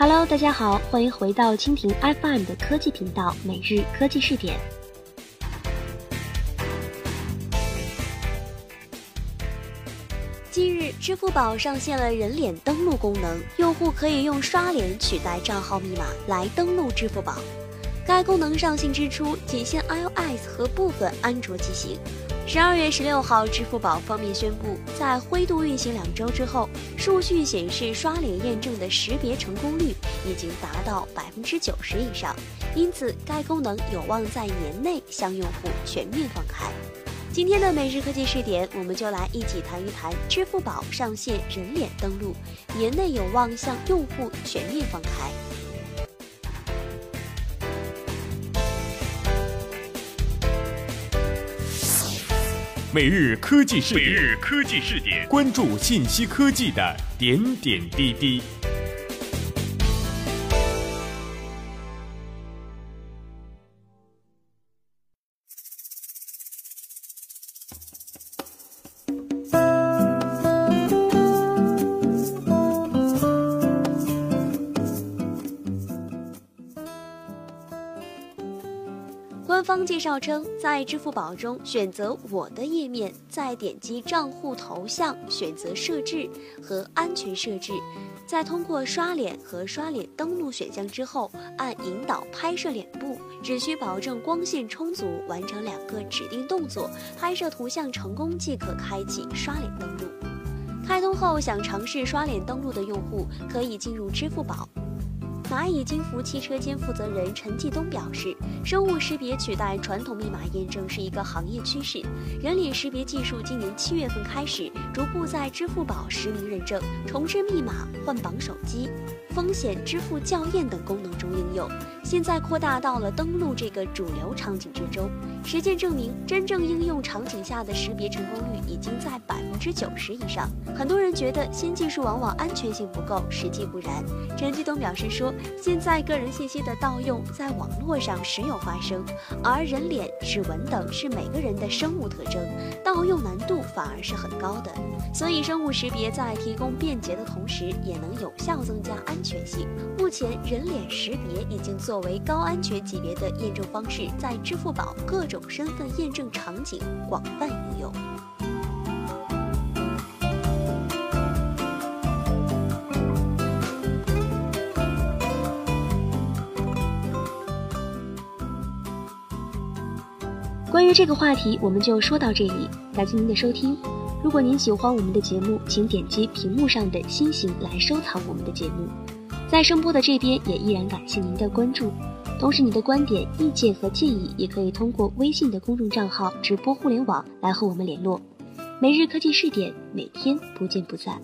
Hello，大家好，欢迎回到蜻蜓 FM 的科技频道每日科技视点。近日，支付宝上线了人脸登录功能，用户可以用刷脸取代账号密码来登录支付宝。该功能上线之初，仅限 iOS 和部分安卓机型。十二月十六号，支付宝方面宣布，在灰度运行两周之后，数据显示刷脸验证的识别成功率已经达到百分之九十以上，因此该功能有望在年内向用户全面放开。今天的每日科技试点，我们就来一起谈一谈支付宝上线人脸登录，年内有望向用户全面放开。每日科技视点，每日科技视点，关注信息科技的点点滴滴。官方介绍称，在支付宝中选择“我的”页面，再点击账户头像，选择设置和安全设置，再通过刷脸和刷脸登录选项之后，按引导拍摄脸部，只需保证光线充足，完成两个指定动作，拍摄图像成功即可开启刷脸登录。开通后想尝试刷脸登录的用户，可以进入支付宝。蚂蚁金服汽车间负责人陈继东表示，生物识别取代传统密码验证是一个行业趋势。人脸识别技术今年七月份开始逐步在支付宝实名认证、重置密码、换绑手机、风险支付校验等功能中应用，现在扩大到了登录这个主流场景之中。实践证明，真正应用场景下的识别成功率已经在百分之九十以上。很多人觉得新技术往往安全性不够，实际不然。陈继东表示说。现在个人信息的盗用在网络上时有发生，而人脸、指纹等是每个人的生物特征，盗用难度反而是很高的。所以，生物识别在提供便捷的同时，也能有效增加安全性。目前，人脸识别已经作为高安全级别的验证方式，在支付宝各种身份验证场景广泛应用。关于这个话题，我们就说到这里。感谢您的收听。如果您喜欢我们的节目，请点击屏幕上的星星来收藏我们的节目。在声波的这边，也依然感谢您的关注。同时，你的观点、意见和建议也可以通过微信的公众账号“直播互联网”来和我们联络。每日科技试点，每天不见不散。